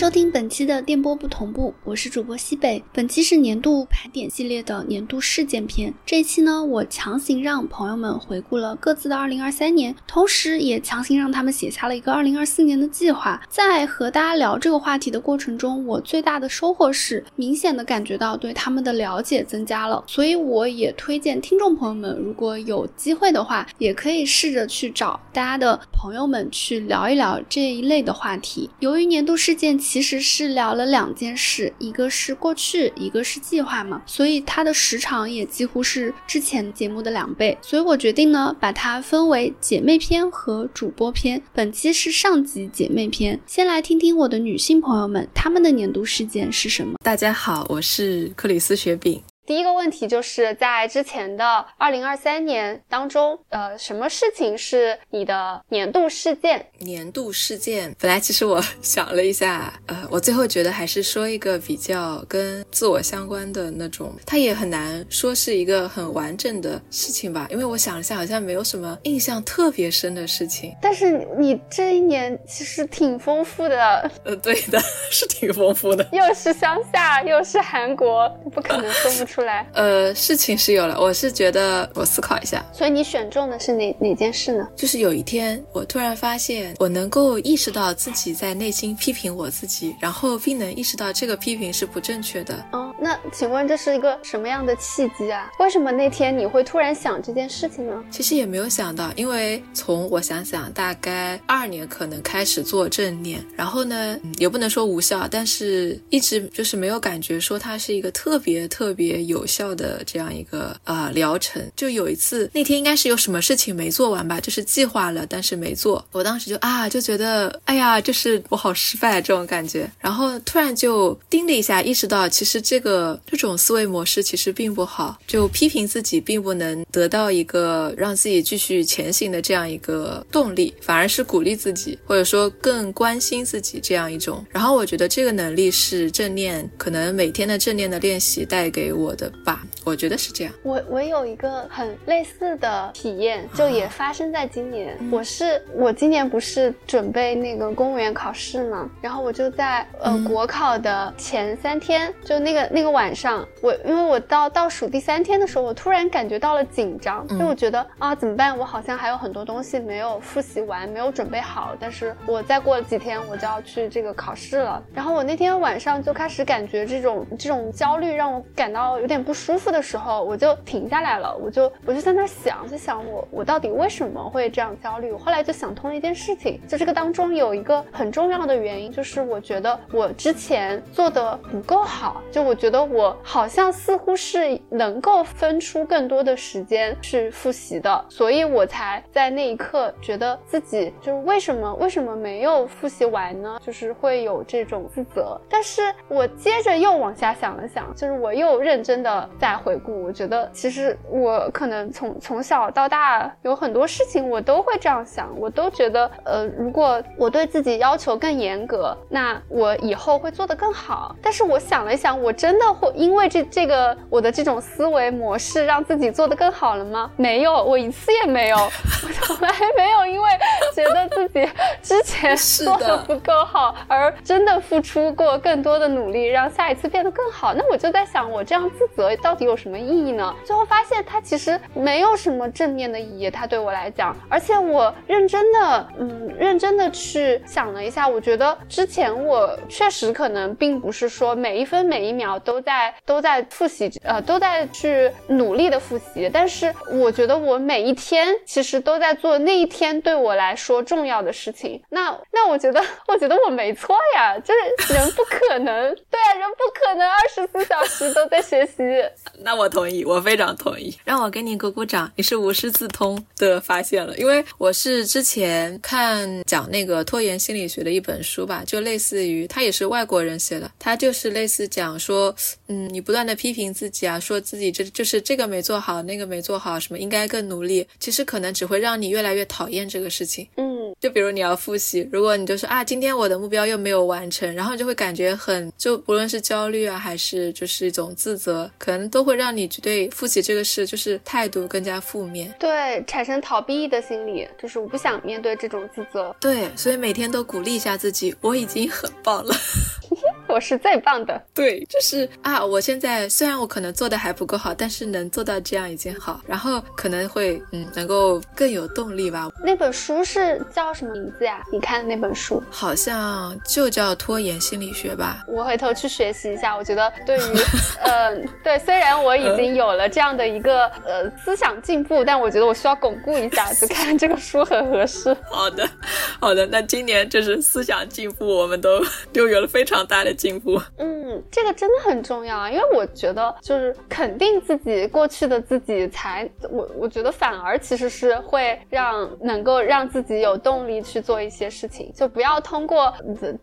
收听本期的电波不同步，我是主播西北。本期是年度盘点系列的年度事件篇。这一期呢，我强行让朋友们回顾了各自的2023年，同时也强行让他们写下了一个2024年的计划。在和大家聊这个话题的过程中，我最大的收获是明显的感觉到对他们的了解增加了。所以我也推荐听众朋友们，如果有机会的话，也可以试着去找大家的朋友们去聊一聊这一类的话题。由于年度事件。其实是聊了两件事，一个是过去，一个是计划嘛，所以它的时长也几乎是之前节目的两倍，所以我决定呢把它分为姐妹篇和主播篇。本期是上集姐妹篇，先来听听我的女性朋友们她们的年度事件是什么。大家好，我是克里斯雪饼。第一个问题就是在之前的二零二三年当中，呃，什么事情是你的年度事件？年度事件，本来其实我想了一下，呃，我最后觉得还是说一个比较跟自我相关的那种，它也很难说是一个很完整的事情吧，因为我想了一下，好像没有什么印象特别深的事情。但是你这一年其实挺丰富的，呃，对的，是挺丰富的，又是乡下，又是韩国，不可能说不出。出来，呃，事情是有了，我是觉得我思考一下，所以你选中的是哪哪件事呢？就是有一天，我突然发现，我能够意识到自己在内心批评我自己，然后并能意识到这个批评是不正确的。哦，那请问这是一个什么样的契机啊？为什么那天你会突然想这件事情呢？其实也没有想到，因为从我想想，大概二年可能开始做正念，然后呢，也不能说无效，但是一直就是没有感觉说它是一个特别特别。有效的这样一个呃疗程，就有一次那天应该是有什么事情没做完吧，就是计划了但是没做，我当时就啊就觉得哎呀，就是我好失败这种感觉，然后突然就叮了一下，意识到其实这个这种思维模式其实并不好，就批评自己并不能得到一个让自己继续前行的这样一个动力，反而是鼓励自己或者说更关心自己这样一种，然后我觉得这个能力是正念可能每天的正念的练习带给我。的吧，我觉得是这样。我我有一个很类似的体验，就也发生在今年。我是我今年不是准备那个公务员考试嘛，然后我就在呃国考的前三天，就那个那个晚上，我因为我到倒数第三天的时候，我突然感觉到了紧张，因为我觉得啊怎么办？我好像还有很多东西没有复习完，没有准备好。但是我再过几天我就要去这个考试了。然后我那天晚上就开始感觉这种这种焦虑，让我感到有。有点不舒服的时候，我就停下来了，我就我就在那想，就想我我到底为什么会这样焦虑？我后来就想通了一件事情，就这个当中有一个很重要的原因，就是我觉得我之前做的不够好，就我觉得我好像似乎是能够分出更多的时间去复习的，所以我才在那一刻觉得自己就是为什么为什么没有复习完呢？就是会有这种自责。但是我接着又往下想了想，就是我又认真。的在回顾，我觉得其实我可能从从小到大有很多事情我都会这样想，我都觉得呃，如果我对自己要求更严格，那我以后会做得更好。但是我想了一想，我真的会因为这这个我的这种思维模式让自己做得更好了吗？没有，我一次也没有，我从来没有因为觉得自己之前做的不够好而真的付出过更多的努力让下一次变得更好。那我就在想，我这样自责到底有什么意义呢？最后发现它其实没有什么正面的意义，它对我来讲。而且我认真的，嗯，认真的去想了一下，我觉得之前我确实可能并不是说每一分每一秒都都在都在复习，呃，都在去努力的复习。但是我觉得我每一天其实都在做那一天对我来说重要的事情。那那我觉得，我觉得我没错呀，就是人不可能，对啊，人不可能二十四小时都在学习。那我同意，我非常同意。让我给你鼓鼓掌，你是无师自通的发现了。因为我是之前看讲那个拖延心理学的一本书吧，就类似于他也是外国人写的，他就是类似讲说，嗯，你不断的批评自己啊，说自己这就是这个没做好，那个没做好，什么应该更努力，其实可能只会让你越来越讨厌这个事情。嗯。就比如你要复习，如果你就说啊，今天我的目标又没有完成，然后就会感觉很，就不论是焦虑啊，还是就是一种自责，可能都会让你对复习这个事就是态度更加负面，对，产生逃避的心理，就是我不想面对这种自责。对，所以每天都鼓励一下自己，我已经很棒了。我是最棒的，对，就是啊，我现在虽然我可能做的还不够好，但是能做到这样已经好，然后可能会嗯，能够更有动力吧。那本书是叫什么名字呀？你看的那本书好像就叫拖延心理学吧。我回头去学习一下。我觉得对于呃，对，虽然我已经有了这样的一个呃思想进步，但我觉得我需要巩固一下，就看这个书很合适。好的，好的，那今年就是思想进步，我们都 都有了非常大的。进步，嗯，这个真的很重要啊，因为我觉得就是肯定自己过去的自己，才我我觉得反而其实是会让能够让自己有动力去做一些事情，就不要通过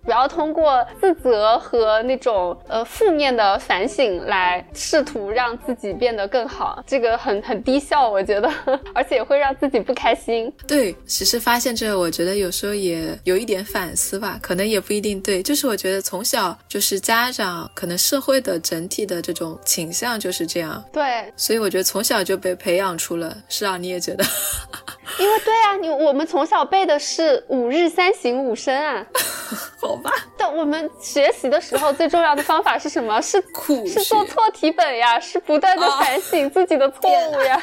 不要通过自责和那种呃负面的反省来试图让自己变得更好，这个很很低效，我觉得，而且也会让自己不开心。对，其实发现这个，我觉得有时候也有一点反思吧，可能也不一定对，就是我觉得从小。就是家长可能社会的整体的这种倾向就是这样，对，所以我觉得从小就被培养出了。是啊，你也觉得？因为对啊，你我们从小背的是五日三省吾身啊，好吧。但我们学习的时候最重要的方法是什么？是苦，是做错题本呀，是不断的反省自己的错误呀。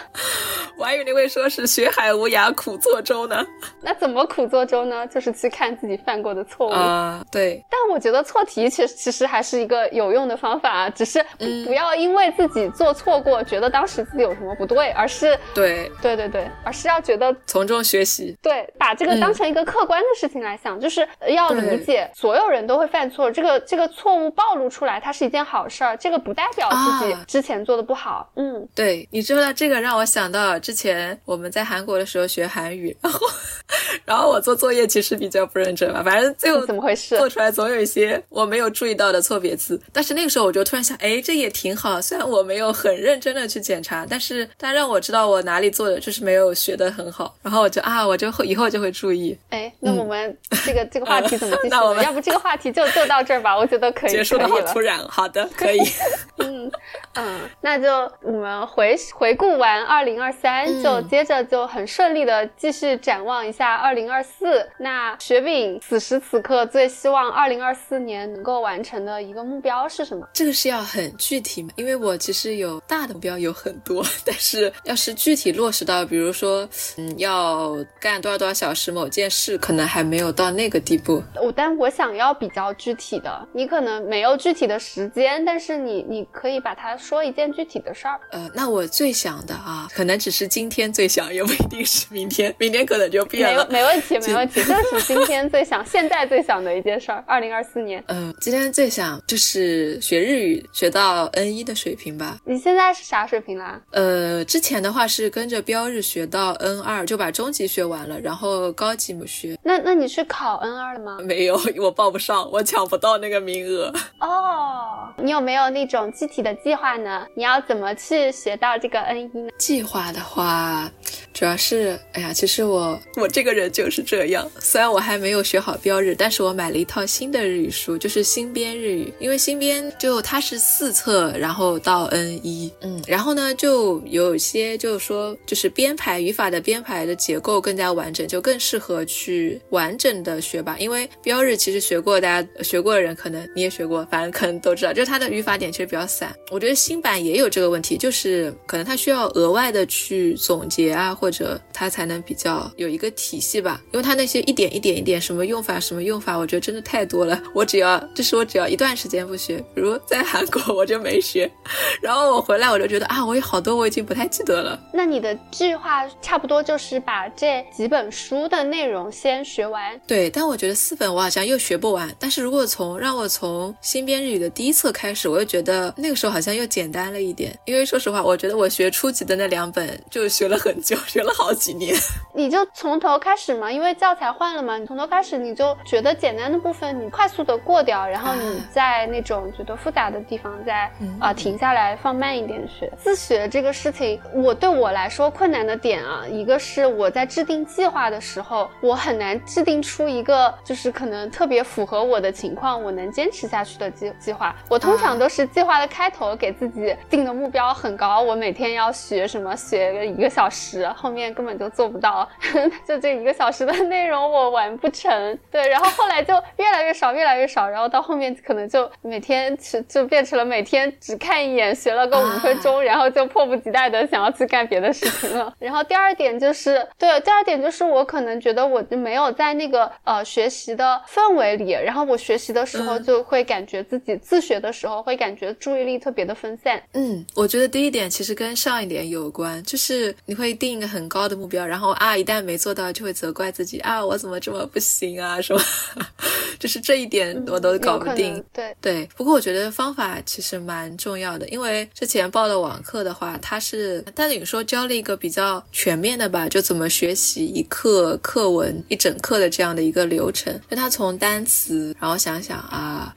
我还以为你会说是学海无涯苦作舟呢。那怎么苦作舟呢？就是去看自己犯过的错误啊。对。但我觉得错题其实。其实还是一个有用的方法，只是不要因为自己做错过，觉得当时自己有什么不对，而是对对对对，而是要觉得从中学习，对，把这个当成一个客观的事情来想，就是要理解所有人都会犯错，这个这个错误暴露出来，它是一件好事儿，这个不代表自己之前做的不好。嗯，对，你知道这个让我想到之前我们在韩国的时候学韩语，然后然后我做作业其实比较不认真嘛，反正最后怎么回事，做出来总有一些我没有注意到的错别字，但是那个时候我就突然想，哎，这也挺好。虽然我没有很认真的去检查，但是它让我知道我哪里做的就是没有学的很好。然后我就啊，我就会以后就会注意。哎，那我们这个这个话题怎么？那我们要不这个话题就就到这儿吧？我觉得可以。结束的好突然。好的，可以。嗯嗯，那就我们回回顾完二零二三，就接着就很顺利的继续展望一下二零二四。那雪饼此时此刻最希望二零二四年能够完成的一个目标是什么？这个是要很具体嘛？因为我其实有大的目标有很多，但是要是具体落实到，比如说，嗯，要干多少多少小时某件事，可能还没有到那个地步。我但我想要比较具体的，你可能没有具体的时间，但是你你可以把它说一件具体的事儿。呃，那我最想的啊，可能只是今天最想，也不一定是明天，明天可能就变了。没没问题，没问题，就是今天最想，现在最想的一件事儿。二零二四年，嗯，今天最想就是学日语，学到 N 一的水平吧。你现在是啥水平啦？呃，之前的话是跟着标日学到 N 二，就把中级学完了，然后高级不学。那那你是考 N 二了吗？没有，我报不上，我抢不到那个名额。哦，你有没有那种具体的计划呢？你要怎么去学到这个 N 一呢？计划的话，主要是，哎呀，其实我 我这个人就是这样。虽然我还没有学好标日，但是我买了一套新的日语书，就是新编日语，因为新编就它是四册，然后到 N 一，嗯，然后呢就有些就是说，就是编排语法的编排的结构更加完整，就更适合去完整的学吧。因为标日其实学过，大家学过的人可能你也学过，反正可能都知道，就是它的语法点其实比较散。我觉得新版也有这个问题，就是可能它需要额外的去总结啊，或者它才能比较有一个体系吧。因为它那些一点一点一点什么用法什么用法，我觉得真的太多了。我只要就是我只要一段时间不学，比如在韩国我就没学，然后我回来我就觉得啊，我有好多我已经不太记得了。那你的计划差不多就是把这几本书的内容先学完。对，但我觉得四本我好像又学不完。但是如果从让我从新编日语的第一册开始，我又觉得那个时候好像又简单了一点。因为说实话，我觉得我学初级的那两本就学了很久，学了好几年。你就从头开始嘛，因为教材换了嘛，你从头开始，你就觉得简单的部分你快速的过掉，然后你在那种觉得复杂的地方再啊停下来放慢一点学。自学这个事情，我对我来说困难的点啊，一个是我在制定计划的时候，我很难制定出一个就是可能特别符合我的情况，我能坚持下去的计计划。我通常都是计划的开头给自己定的目标很高，我每天要学什么，学个一个小时，后面根本就做不到。就这一个小时的内容我完不成，对，然后后来就越来越少，越来越少，然后到后面可能就每天就就变成了每天只看一眼，学了个五分钟，然后就迫不及待的想要去干别的事情了。然后第二点就是，对，第二点就是我可能觉得我就没有在那个呃学习的氛围里，然后我学习的时候就会感觉自己自学的时候会感觉注意力特别的分散。嗯，我觉得第一点其实跟上一点有关，就是你会定一个很高的目标，然后啊。一旦没做到，就会责怪自己啊，我怎么这么不行啊？什么？就是这一点我都搞不定。对对，不过我觉得方法其实蛮重要的，因为之前报的网课的话，它是但是你说教了一个比较全面的吧，就怎么学习一课课文一整课的这样的一个流程。就他从单词，然后想想啊，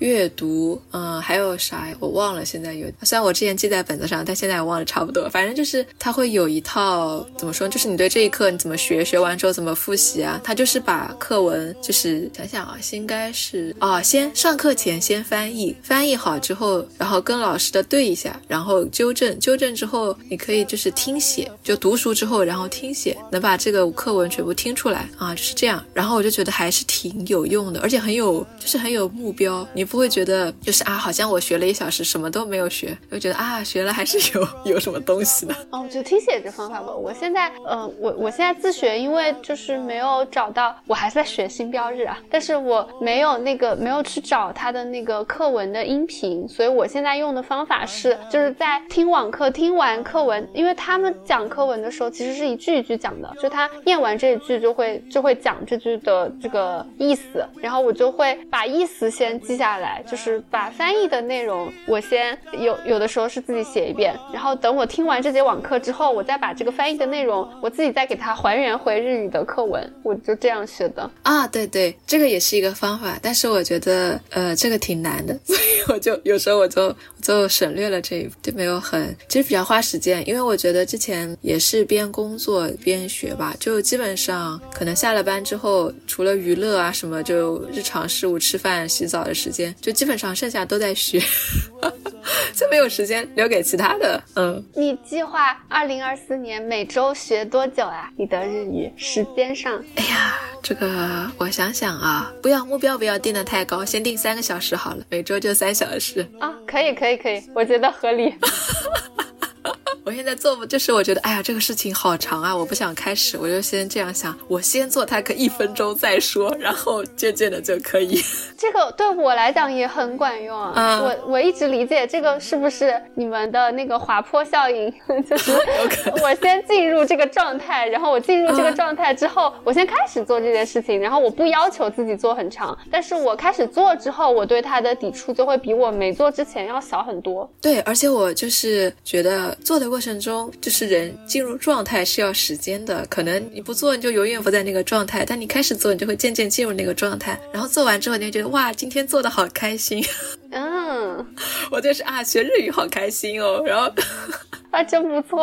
阅读，嗯，还有啥？我忘了，现在有。虽然我之前记在本子上，但现在我忘了差不多。反正就是他会有一套怎么说，就是你对这一课。你怎么学？学完之后怎么复习啊？他就是把课文，就是想想啊，应该是啊，先上课前先翻译，翻译好之后，然后跟老师的对一下，然后纠正，纠正之后，你可以就是听写，就读熟之后，然后听写，能把这个课文全部听出来啊，就是这样。然后我就觉得还是挺有用的，而且很有，就是很有目标。你不会觉得就是啊，好像我学了一小时什么都没有学，就觉得啊，学了还是有有什么东西的。哦，就听写这方法吧。我现在，嗯，我我。现在自学，因为就是没有找到，我还是在学新标日啊，但是我没有那个没有去找他的那个课文的音频，所以我现在用的方法是，就是在听网课听完课文，因为他们讲课文的时候其实是一句一句讲的，就他念完这一句就会就会讲这句的这个意思，然后我就会把意思先记下来，就是把翻译的内容我先有有的时候是自己写一遍，然后等我听完这节网课之后，我再把这个翻译的内容我自己再给它。还原回日语的课文，我就这样学的啊。对对，这个也是一个方法，但是我觉得呃这个挺难的，所以我就有时候我就就省略了这一步，就没有很其实比较花时间，因为我觉得之前也是边工作边学吧，就基本上可能下了班之后，除了娱乐啊什么，就日常事务、吃饭、洗澡的时间，就基本上剩下都在学，就没有时间留给其他的。嗯，你计划二零二四年每周学多久啊？你的日语时间上，哎呀，这个我想想啊，不要目标不要定的太高，先定三个小时好了，每周就三小时啊，可以可以可以，我觉得合理。我现在做不就是我觉得，哎呀，这个事情好长啊，我不想开始，我就先这样想，我先做它个一分钟再说，然后渐渐的就可以。这个对我来讲也很管用啊。我我一直理解这个是不是你们的那个滑坡效应，就是我先进入这个状态，然后我进入这个状态之后，我先开始做这件事情，然后我不要求自己做很长，但是我开始做之后，我对它的抵触就会比我没做之前要小很多。对，而且我就是觉得做的。过程中，就是人进入状态是要时间的，可能你不做，你就永远不在那个状态；但你开始做，你就会渐渐进入那个状态。然后做完之后，你就觉得哇，今天做的好开心。嗯，我就是啊，学日语好开心哦。然后。啊，真不错！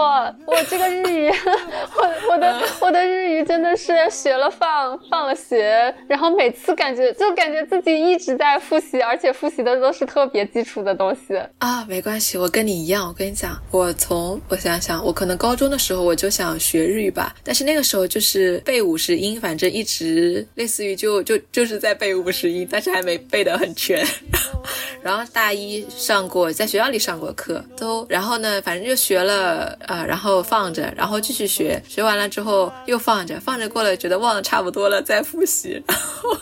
我这个日语，我我的我的日语真的是学了放，放了学，然后每次感觉就感觉自己一直在复习，而且复习的都是特别基础的东西啊。没关系，我跟你一样。我跟你讲，我从我想想，我可能高中的时候我就想学日语吧，但是那个时候就是背五十音，反正一直类似于就就就是在背五十音，但是还没背得很全。然后大一上过，在学校里上过课，都然后呢，反正就学。学了啊，然后放着，然后继续学，学完了之后又放着，放着过了，觉得忘得差不多了，再复习，然后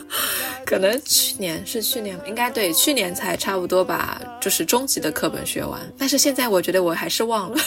可能去年是去年，应该对，去年才差不多把就是中级的课本学完。但是现在我觉得我还是忘了。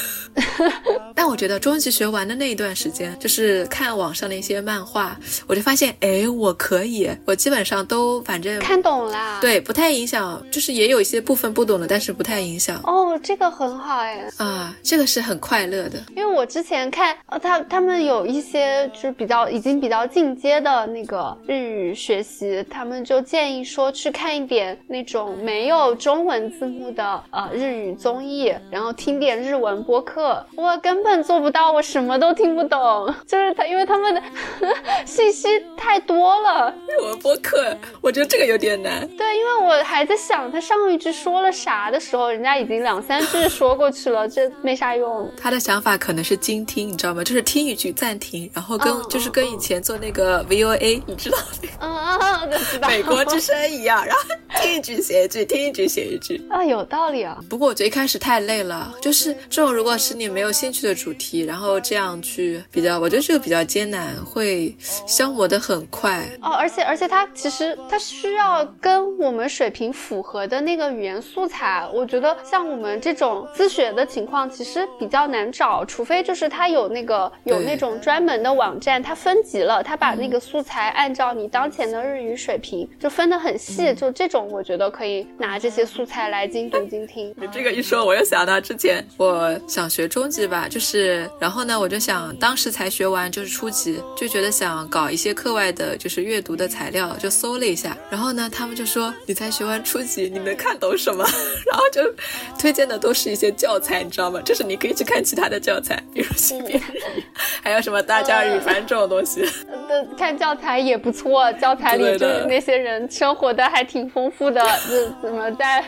但我觉得中级学完的那一段时间，就是看网上的一些漫画，我就发现，哎，我可以，我基本上都反正看懂了。对，不太影响，就是也有一些部分不懂的，但是不太影响。哦，这个很好哎。啊，这个是很快乐的。因为我之前看，呃，他他们有一些就是比较已经比较进阶的那个日语学习，他们就建议说去看一点那种没有中文字幕的呃日语综艺，然后听点日文播客。我根本做不到，我什么都听不懂，就是他，因为他们的 信息太多了。日文播客，我觉得这个有点难。对，因为我还在想他上一句说了啥的时候，人家已经两三句说过去了，这没啥用。他的想法可能是精听，你知道吗？就是听一句暂停，然后跟就是跟以前做那个 VOA，你知道嗯嗯嗯，知道。美国之声一样，然后听一句写一句，听一句写一句。啊，有道理啊。不过我觉得一开始太累了，就是这种如果是你没有兴趣的主题，然后这样去比较，我觉得这个比较艰难，会消磨的很快。哦，而且而且它其实它需要跟我们水平符合的那个语言素材，我觉得像我们这种自学的情况，其实比较难找，除非就是它有那个有那种专门的网站，它分级了，它把那个素材按照你当前的日语水平就分得很细，就这种我觉得可以拿这些素材来精读精听。你 这个一说，我又想到之前我想学中级吧，就是然后呢，我就想当时才学完就是初级，就觉得想搞一些课外的，就是阅读的材料，就搜了一下，然后呢，他们就说你才学完初级，你能看懂什么？然后就推荐的都是一些教材，你知道吗？就是你可以去看其他的教材，比如性别日语，还有什么大家语，反正这种东西。看教材也不错，教材里就是那些人生活的还挺丰富的，就怎么在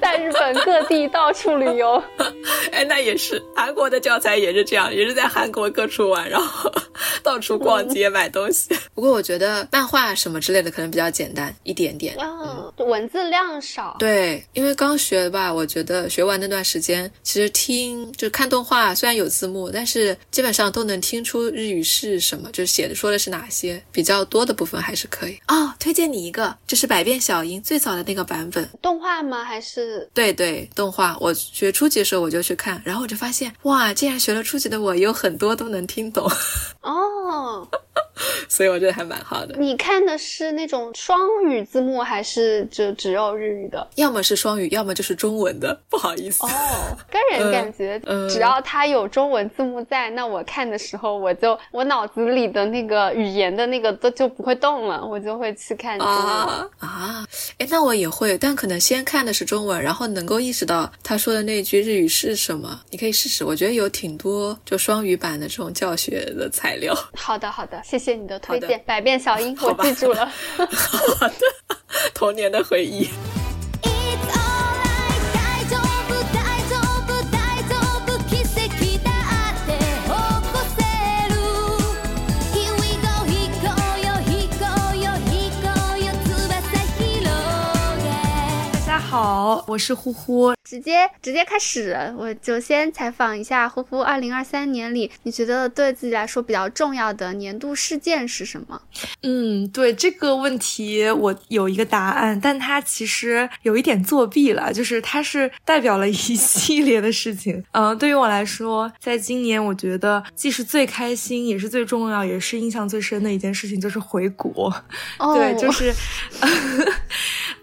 在日本各地到处旅游。哎，那也是韩国的教材也是这样，也是在韩国各处玩，然后 到处逛街买东西。不过我觉得漫画什么之类的可能比较简单一点点，嗯，文字量少。对，因为刚学吧，我觉得学完那段时间，其实听就看动画，虽然有字幕，但是基本上都能听出日语是什么，就是写的说的是哪些，比较多的部分还是可以。哦，推荐你一个，就是《百变小樱》最早的那个版本，动画吗？还是？对对，动画。我学初级的时候我就去看，然后我就发现，哇，竟然学了初级的我有很多都能听懂。哦。所以我觉得还蛮好的。你看的是那种双语字幕，还是就只有日语的？要么是双语，要么就是中文的。不好意思。哦，个人感觉，只要它有中文字幕在，那我看的时候，我就我脑子里的那个语言的那个都就不会动了，我就会去看中文。啊，哎，那我也会，但可能先看的是中文，然后能够意识到他说的那句日语是什么。你可以试试，我觉得有挺多就双语版的这种教学的材料。好的，好的，谢谢你的推荐，《百变小樱》，我记住了。好的，童年的回忆。好，我是呼呼，直接直接开始，我就先采访一下呼呼。二零二三年里，你觉得对自己来说比较重要的年度事件是什么？嗯，对这个问题我有一个答案，但它其实有一点作弊了，就是它是代表了一系列的事情。嗯，对于我来说，在今年，我觉得既是最开心，也是最重要，也是印象最深的一件事情，就是回国。对，就是，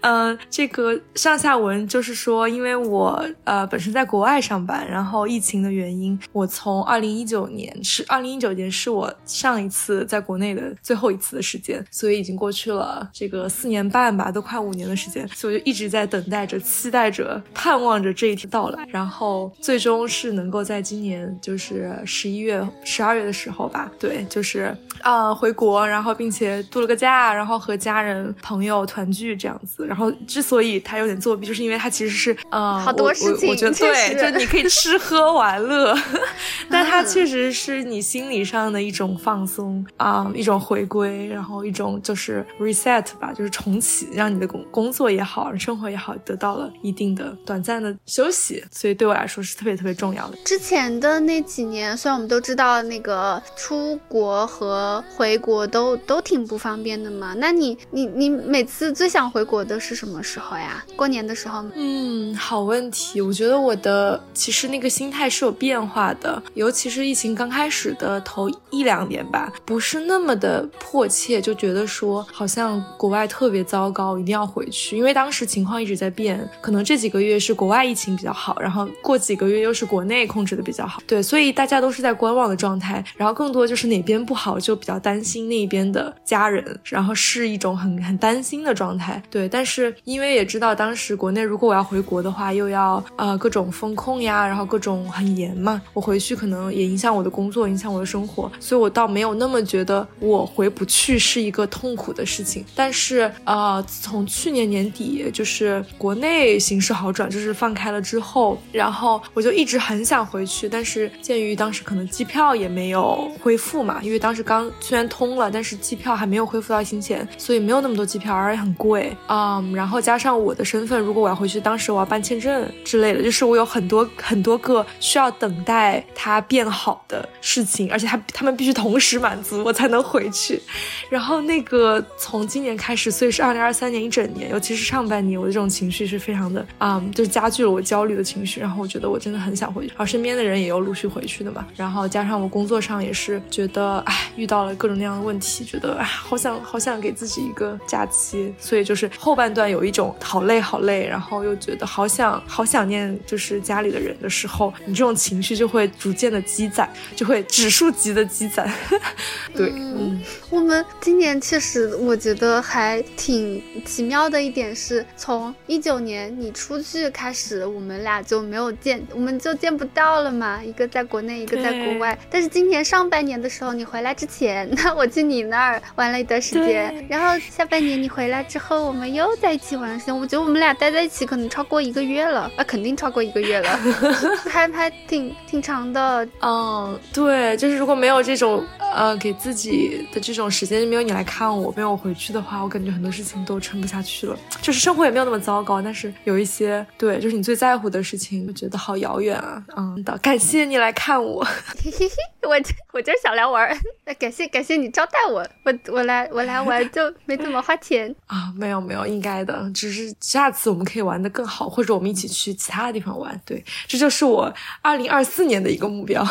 嗯，这个上。下文就是说，因为我呃本身在国外上班，然后疫情的原因，我从二零一九年是二零一九年是我上一次在国内的最后一次的时间，所以已经过去了这个四年半吧，都快五年的时间，所以我就一直在等待着、期待着、盼望着这一天到来，然后最终是能够在今年就是十一月、十二月的时候吧，对，就是啊回国，然后并且度了个假，然后和家人朋友团聚这样子，然后之所以他有点做作弊，就是因为它其实是呃，好多事情，我觉得对，就你可以吃喝玩乐，但它确实是你心理上的一种放松啊，一种回归，然后一种就是 reset 吧，就是重启，让你的工工作也好，生活也好，得到了一定的短暂的休息，所以对我来说是特别特别重要的。之前的那几年，虽然我们都知道那个出国和回国都都挺不方便的嘛，那你你你每次最想回国的是什么时候呀？过年的时候？嗯，好问题。我觉得我的其实那个心态是有变化的，尤其是疫情刚开始的头一两年吧，不是那么的迫切，就觉得说好像国外特别糟糕，一定要回去。因为当时情况一直在变，可能这几个月是国外疫情比较好，然后过几个月又是国内控制的比较好，对，所以大家都是在观望的状态，然后更多就是哪边不好就比较担心那边的家人，然后是一种很很担心的状态，对。但是因为也知道当时国内如果我要回国的话，又要呃各种风控呀，然后各种很严嘛，我回去可能也影响我的工作，影响我的生活，所以我倒没有那么觉得我回不去是一个痛苦的事情。但是呃，从去年年底就是国内形势好转，就是放开了之后，然后我就一直很想回去，但是鉴于当时可能机票也没有恢复嘛，因为当时刚虽然通了，但是机票还没有恢复到疫情前，所以没有那么多机票，而且很贵啊。然后加上我的身份，份如果我要回去，当时我要办签证之类的，就是我有很多很多个需要等待它变好的事情，而且他他们必须同时满足，我才能回去。然后那个从今年开始，所以是二零二三年一整年，尤其是上半年，我的这种情绪是非常的啊，就是加剧了我焦虑的情绪。然后我觉得我真的很想回去，而身边的人也有陆续回去的嘛。然后加上我工作上也是觉得，哎，遇到了各种各样的问题，觉得哎，好想好想给自己一个假期。所以就是后半段有一种好累好累，然后又觉得好想好想念就是家里的人的时候，你这种情绪就会逐渐的积攒，就会指数级的积攒。对，嗯，我们今年确实我觉得还挺奇妙的一点是，从一九年你出去开始，我们俩就没有见，我们就见不到了嘛，一个在国内，一个在国外。但是今年上半年的时候，你回来之前，那我去你那儿玩了一段时间，然后下半年你回来之后，我们又在一起玩了时间。我觉得我们俩待在一起可能超过一个月了，啊，肯定超过一个月了，还还挺挺长的。嗯，对，就是如果没有这种呃给自己的这种时间，没有你来看我，没有我回去的话，我感觉很多事情都撑不下去了。就是生活也没有那么糟糕，但是有一些对，就是你最在乎的事情，我觉得好遥远啊。嗯的，感谢你来看我，我我就是想来玩儿，感谢感谢你招待我，我我来我来玩就没怎么花钱啊，没有没有，应该的，只是下次我们可以玩的更好，或者我们一起去其他的地方玩。对，这就是我二零二四年的一个目标。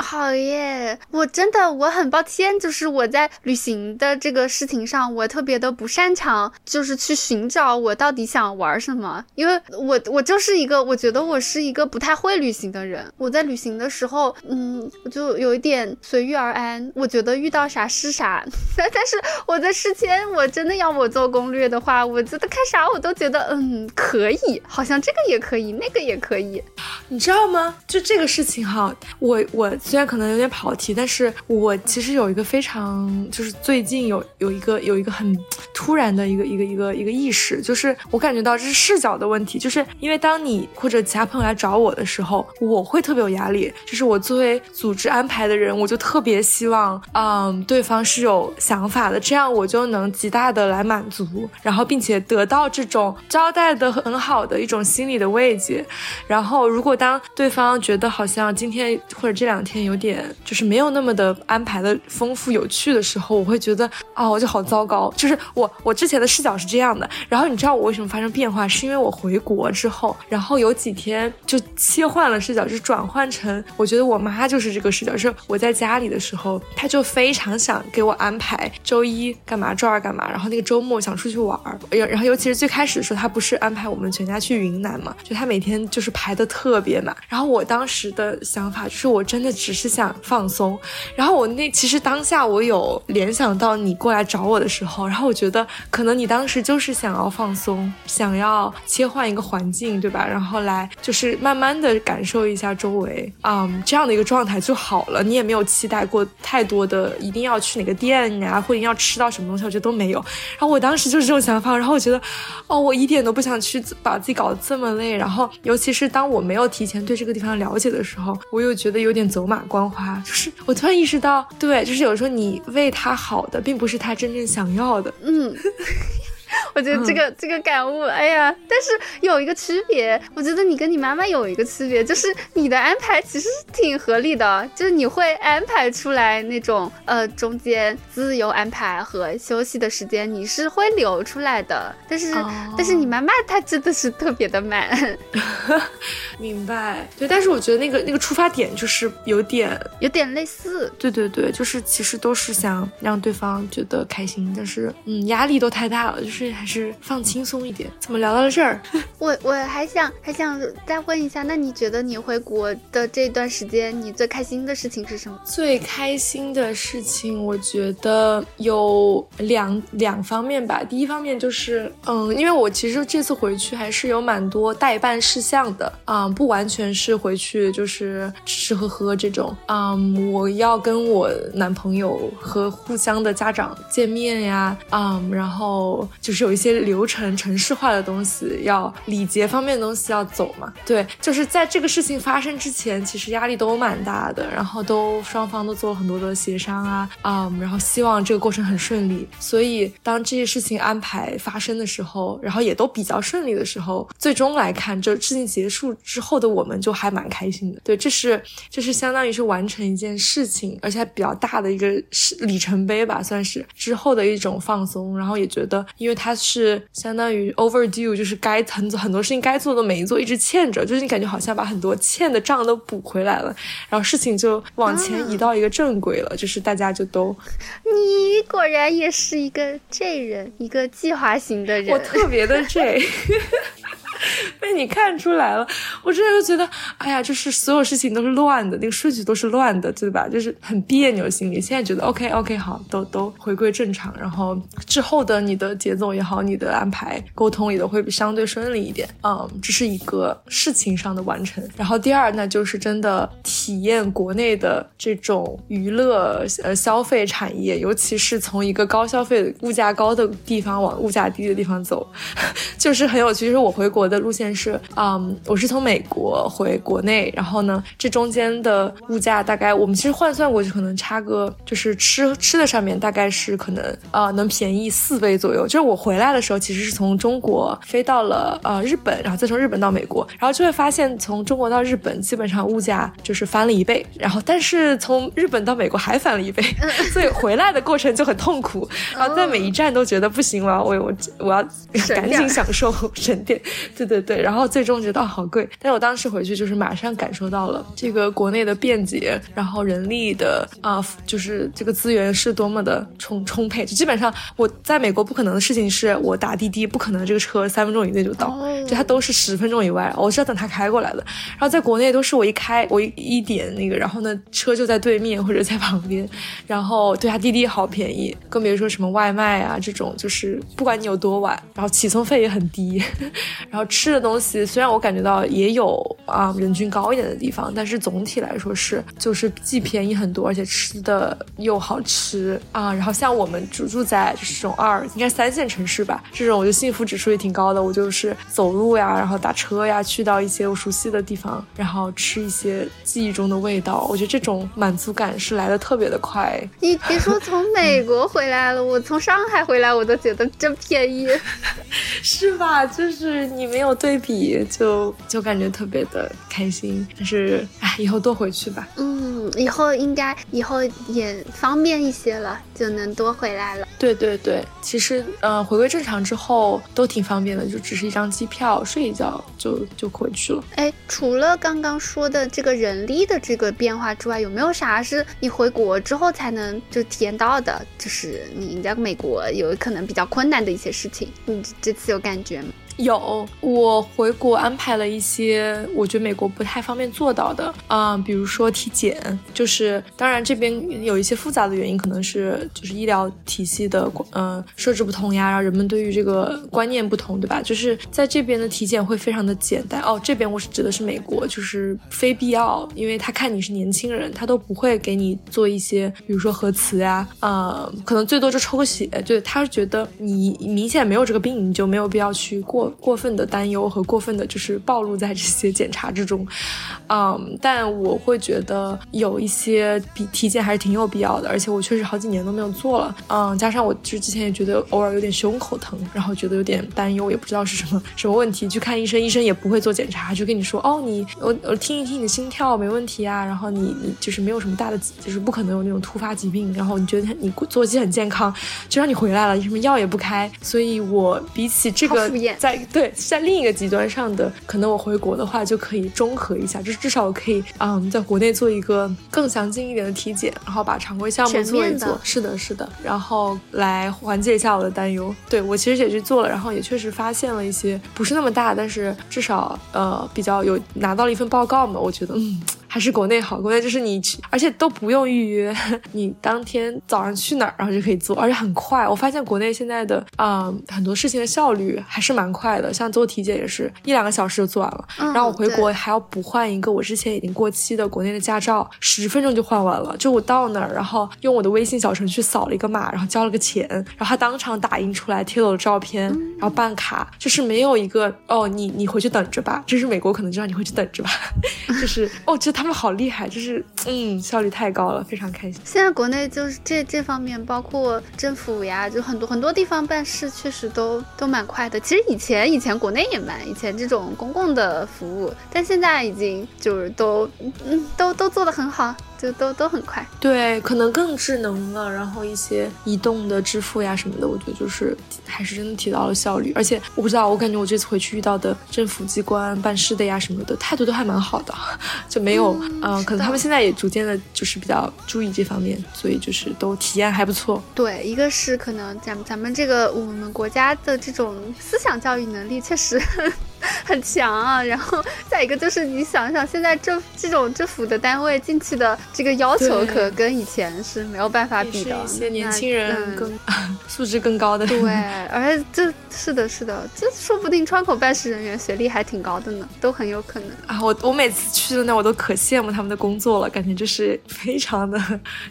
好耶，我真的我很抱歉，就是我在旅行的这个事情上，我特别的不擅长，就是去寻找我到底想玩什么，因为我我就是一个，我觉得我是一个不太会旅行的人。我在旅行的时候，嗯，我就有一点随遇而安，我觉得遇到啥是啥。但是我在事前，我真的要我做攻略的话，我觉得看啥我都觉得，嗯，可以，好像这个也可以，那个也可以，你知道吗？就这个事情哈，我我虽然可能有点跑题，但是我其实有一个非常，就是最近有有一个有一个很突然的一个一个一个一个意识，就是我感觉到这是视角的问题，就是因为当你或者其他朋友来找我的时候，我会特别有压力，就是我作为组织安排的人，我就特别希望，嗯，对方是有想法的，这样我就能极大的来满足，然后并且得到这种招待的很好的一种心理的慰藉。然后如果当对方觉得好像今天或者这两天有点就是没有那么的安排的丰富有趣的时候，我会觉得啊，我就好糟糕。就是我我之前的视角是这样的，然后你知道我为什么发生变化，是因为我回国之后，然后有几天就切换了视角，就转换成我觉得我妈就是这个视角，是我在家里的时候，她就非常想给我安排周一干嘛，周二干嘛，然后那个周末想出去玩儿，然后尤其是最开始的时候，她不是安排我们全家去云南嘛，就她每天就是排的特别满，然后我当时的想法就是我真的只是想放松，然后我那其实当下我有联想到你过来找我的时候，然后我觉得可能你当时就是想要放松，想要切换一个环境，对吧？然后来就是慢慢的感受一下周围，嗯，这样的一个状态就好了，你也没有期待过太多的一定要去哪个店呀，或者要吃到什么东西，我觉得都没有。然后我当时就是这种想法，然后我觉得，哦，我一点都不想去把自己搞得这么累。然后尤其是当我没有提前对这个地方了解的时候，我又觉得有点走马光华。就是我突然意识到，对，就是有时候你为他好的，并不是他真正想要的。嗯。我觉得这个这个感悟，哎呀，但是有一个区别，我觉得你跟你妈妈有一个区别，就是你的安排其实挺合理的，就是你会安排出来那种呃中间自由安排和休息的时间，你是会留出来的。但是但是你妈妈她真的是特别的慢，明白？对，但是我觉得那个那个出发点就是有点有点类似，对对对，就是其实都是想让对方觉得开心，但是嗯压力都太大了，就是。还是放轻松一点。怎么聊到了这儿？我我还想还想再问一下，那你觉得你回国的这段时间，你最开心的事情是什么？最开心的事情，我觉得有两两方面吧。第一方面就是，嗯，因为我其实这次回去还是有蛮多代办事项的，嗯，不完全是回去就是吃吃喝喝这种，嗯，我要跟我男朋友和互相的家长见面呀，嗯，然后就就是。有一些流程、城市化的东西，要礼节方面的东西要走嘛？对，就是在这个事情发生之前，其实压力都蛮大的，然后都双方都做了很多的协商啊，啊，然后希望这个过程很顺利。所以当这些事情安排发生的时候，然后也都比较顺利的时候，最终来看，这事情结束之后的我们就还蛮开心的。对，这是这是相当于是完成一件事情，而且还比较大的一个里程碑吧，算是之后的一种放松。然后也觉得，因为。它是相当于 overdue，就是该很很多事情该做的没做，一直欠着，就是你感觉好像把很多欠的账都补回来了，然后事情就往前移到一个正轨了，就是大家就都。你果然也是一个 J 人，一个计划型的人。我特别的 J。被你看出来了，我真的就觉得，哎呀，就是所有事情都是乱的，那个顺序都是乱的，对吧？就是很别扭心里。现在觉得 OK OK 好，都都回归正常，然后之后的你的节奏也好，你的安排沟通也都会相对顺利一点。嗯，这是一个事情上的完成。然后第二，那就是真的体验国内的这种娱乐呃消费产业，尤其是从一个高消费、物价高的地方往物价低的地方走，就是很有趣。就是我回国。的路线是，嗯，我是从美国回国内，然后呢，这中间的物价大概我们其实换算过去可能差个，就是吃吃的上面大概是可能呃能便宜四倍左右。就是我回来的时候其实是从中国飞到了呃日本，然后再从日本到美国，然后就会发现从中国到日本基本上物价就是翻了一倍，然后但是从日本到美国还翻了一倍，所以回来的过程就很痛苦，然后在每一站都觉得不行了，我我我要赶紧享受 省电。对对对，然后最终觉得好贵，但是我当时回去就是马上感受到了这个国内的便捷，然后人力的啊，就是这个资源是多么的充充沛。就基本上我在美国不可能的事情是我打滴滴不可能这个车三分钟以内就到，就它都是十分钟以外，我是要等它开过来的。然后在国内都是我一开我一一点那个，然后呢车就在对面或者在旁边，然后对它滴滴好便宜，更别说什么外卖啊这种，就是不管你有多晚，然后起送费也很低，然后。吃的东西虽然我感觉到也有啊人均高一点的地方，但是总体来说是就是既便宜很多，而且吃的又好吃啊。然后像我们住住在就是这种二应该三线城市吧，这种我觉得幸福指数也挺高的。我就是走路呀，然后打车呀，去到一些我熟悉的地方，然后吃一些记忆中的味道。我觉得这种满足感是来的特别的快。你别说从美国回来了，我从上海回来我都觉得真便宜，是吧？就是你们。没有对比，就就感觉特别的开心。但是，哎，以后多回去吧。嗯，以后应该以后也方便一些了，就能多回来了。对对对，其实，呃，回归正常之后都挺方便的，就只是一张机票，睡一觉就就回去了。哎，除了刚刚说的这个人力的这个变化之外，有没有啥是你回国之后才能就体验到的？就是你在美国有可能比较困难的一些事情，你这次有感觉吗？有，我回国安排了一些我觉得美国不太方便做到的，嗯，比如说体检，就是当然这边有一些复杂的原因，可能是就是医疗体系的嗯设置不同呀，然后人们对于这个观念不同，对吧？就是在这边的体检会非常的简单哦，这边我是指的是美国，就是非必要，因为他看你是年轻人，他都不会给你做一些，比如说核磁呀，呃，可能最多就抽个血，就他是觉得你明显没有这个病，你就没有必要去过。过分的担忧和过分的，就是暴露在这些检查之中，嗯，但我会觉得有一些比体检还是挺有必要的，而且我确实好几年都没有做了，嗯，加上我就之前也觉得偶尔有点胸口疼，然后觉得有点担忧，也不知道是什么什么问题，去看医生，医生也不会做检查，就跟你说，哦，你我我听一听你的心跳没问题啊，然后你你就是没有什么大的，就是不可能有那种突发疾病，然后你觉得你作息很健康，就让你回来了，什么药也不开，所以我比起这个在。对，在另一个极端上的，可能我回国的话就可以中和一下，就是至少我可以，嗯，在国内做一个更详尽一点的体检，然后把常规项目做一做。是的，是的，然后来缓解一下我的担忧。对我其实也去做了，然后也确实发现了一些不是那么大，但是至少呃比较有拿到了一份报告嘛，我觉得嗯。还是国内好，国内就是你去，而且都不用预约，你当天早上去哪儿，然后就可以做，而且很快。我发现国内现在的啊很多事情的效率还是蛮快的，像做体检也是一两个小时就做完了。然后我回国还要补换一个我之前已经过期的国内的驾照，十分钟就换完了。就我到那儿，然后用我的微信小程序扫了一个码，然后交了个钱，然后他当场打印出来贴了我的照片，然后办卡，就是没有一个哦你你回去等着吧，这是美国可能就让你回去等着吧，就是哦这。他们好厉害，就是嗯，效率太高了，非常开心。现在国内就是这这方面，包括政府呀，就很多很多地方办事确实都都蛮快的。其实以前以前国内也慢，以前这种公共的服务，但现在已经就是都嗯都都做得很好。就都都很快，对，可能更智能了，然后一些移动的支付呀什么的，我觉得就是还是真的提到了效率。而且我不知道，我感觉我这次回去遇到的政府机关办事的呀什么的，态度都还蛮好的，就没有，嗯，可能他们现在也逐渐的，就是比较注意这方面，所以就是都体验还不错。对，一个是可能咱咱们这个我们国家的这种思想教育能力确实。很强啊，然后 再一个就是你想想，现在政这种政府的单位进去的这个要求，可跟以前是没有办法比的。一些年轻人更 素质更高的。对，而且这是的，是的，这说不定窗口办事人员学历还挺高的呢，都很有可能啊。我我每次去的那，我都可羡慕他们的工作了，感觉就是非常的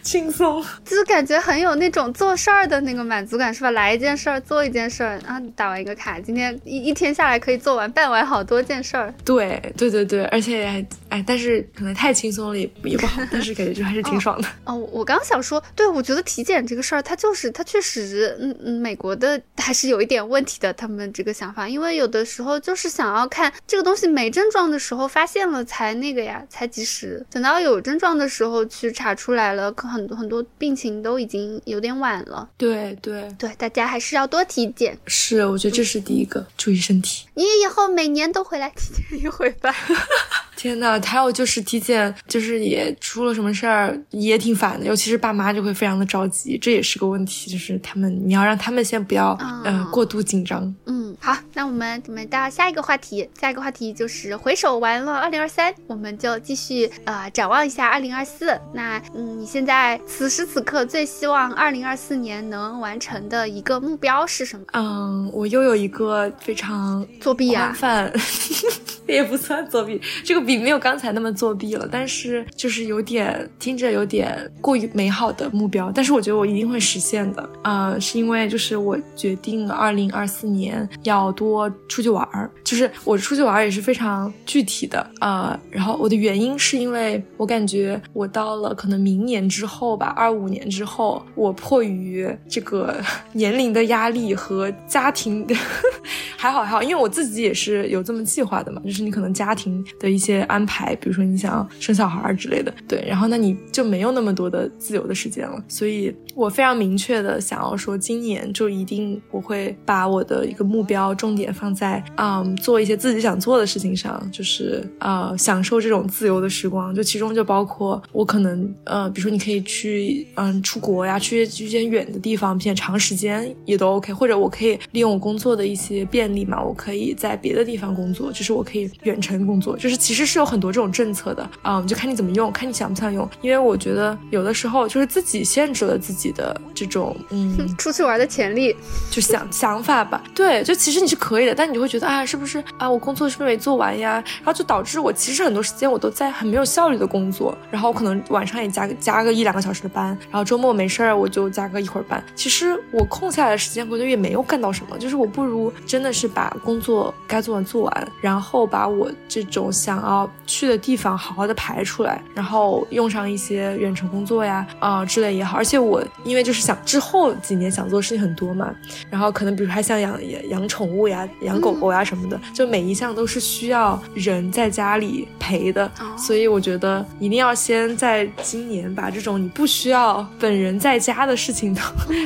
轻松，就是感觉很有那种做事儿的那个满足感，是吧？来一件事儿，做一件事儿啊，打完一个卡，今天一一天下来可以做完。干完好多件事儿，对对对对，而且哎，但是可能太轻松了也也不好，但是感觉就还是挺爽的。哦，我刚想说，对我觉得体检这个事儿，它就是它确实，嗯嗯，美国的还是有一点问题的，他们这个想法，因为有的时候就是想要看这个东西没症状的时候发现了才那个呀，才及时，等到有症状的时候去查出来了，可很多很多病情都已经有点晚了。对对对，大家还是要多体检。是，我觉得这是第一个，注意身体。你以后。每年都回来体检一回吧。天呐，还有就是体检，就是也出了什么事儿，也挺烦的。尤其是爸妈就会非常的着急，这也是个问题。就是他们，你要让他们先不要呃过度紧张。嗯，好，那我们我们到下一个话题，下一个话题就是回首完了二零二三，我们就继续呃展望一下二零二四。那嗯，你现在此时此刻最希望二零二四年能完成的一个目标是什么？嗯，我又有一个非常作弊啊。饭 也不算作弊，这个比没有刚才那么作弊了，但是就是有点听着有点过于美好的目标，但是我觉得我一定会实现的。呃，是因为就是我决定二零二四年要多出去玩儿，就是我出去玩儿也是非常具体的。呃，然后我的原因是因为我感觉我到了可能明年之后吧，二五年之后，我迫于这个 年龄的压力和家庭的，还好还好，因为我自己也。是有这么计划的嘛？就是你可能家庭的一些安排，比如说你想生小孩之类的，对，然后那你就没有那么多的自由的时间了。所以我非常明确的想要说，今年就一定我会把我的一个目标重点放在，嗯，做一些自己想做的事情上，就是呃，享受这种自由的时光。就其中就包括我可能呃，比如说你可以去嗯出国呀，去一些远的地方，并且长时间也都 OK，或者我可以利用我工作的一些便利嘛，我可以在别的地方工作，就是我可以远程工作，就是其实是有很多这种政策的啊，就看你怎么用，看你想不想用。因为我觉得有的时候就是自己限制了自己的这种嗯出去玩的潜力，就想想法吧。对，就其实你是可以的，但你就会觉得啊，是不是啊，我工作是不是没做完呀？然后就导致我其实很多时间我都在很没有效率的工作，然后可能晚上也加加个一两个小时的班，然后周末没事儿我就加个一会儿班。其实我空下来的时间，我觉得也没有干到什么，就是我不如真的是把工作该做完做完，然后把我这种想要去的地方好好的排出来，然后用上一些远程工作呀啊之类也好。而且我因为就是想之后几年想做的事情很多嘛，然后可能比如还想养养宠物呀、养狗狗呀什么的，就每一项都是需要人在家里陪的，所以我觉得一定要先在今年把这种你不需要本人在家的事情都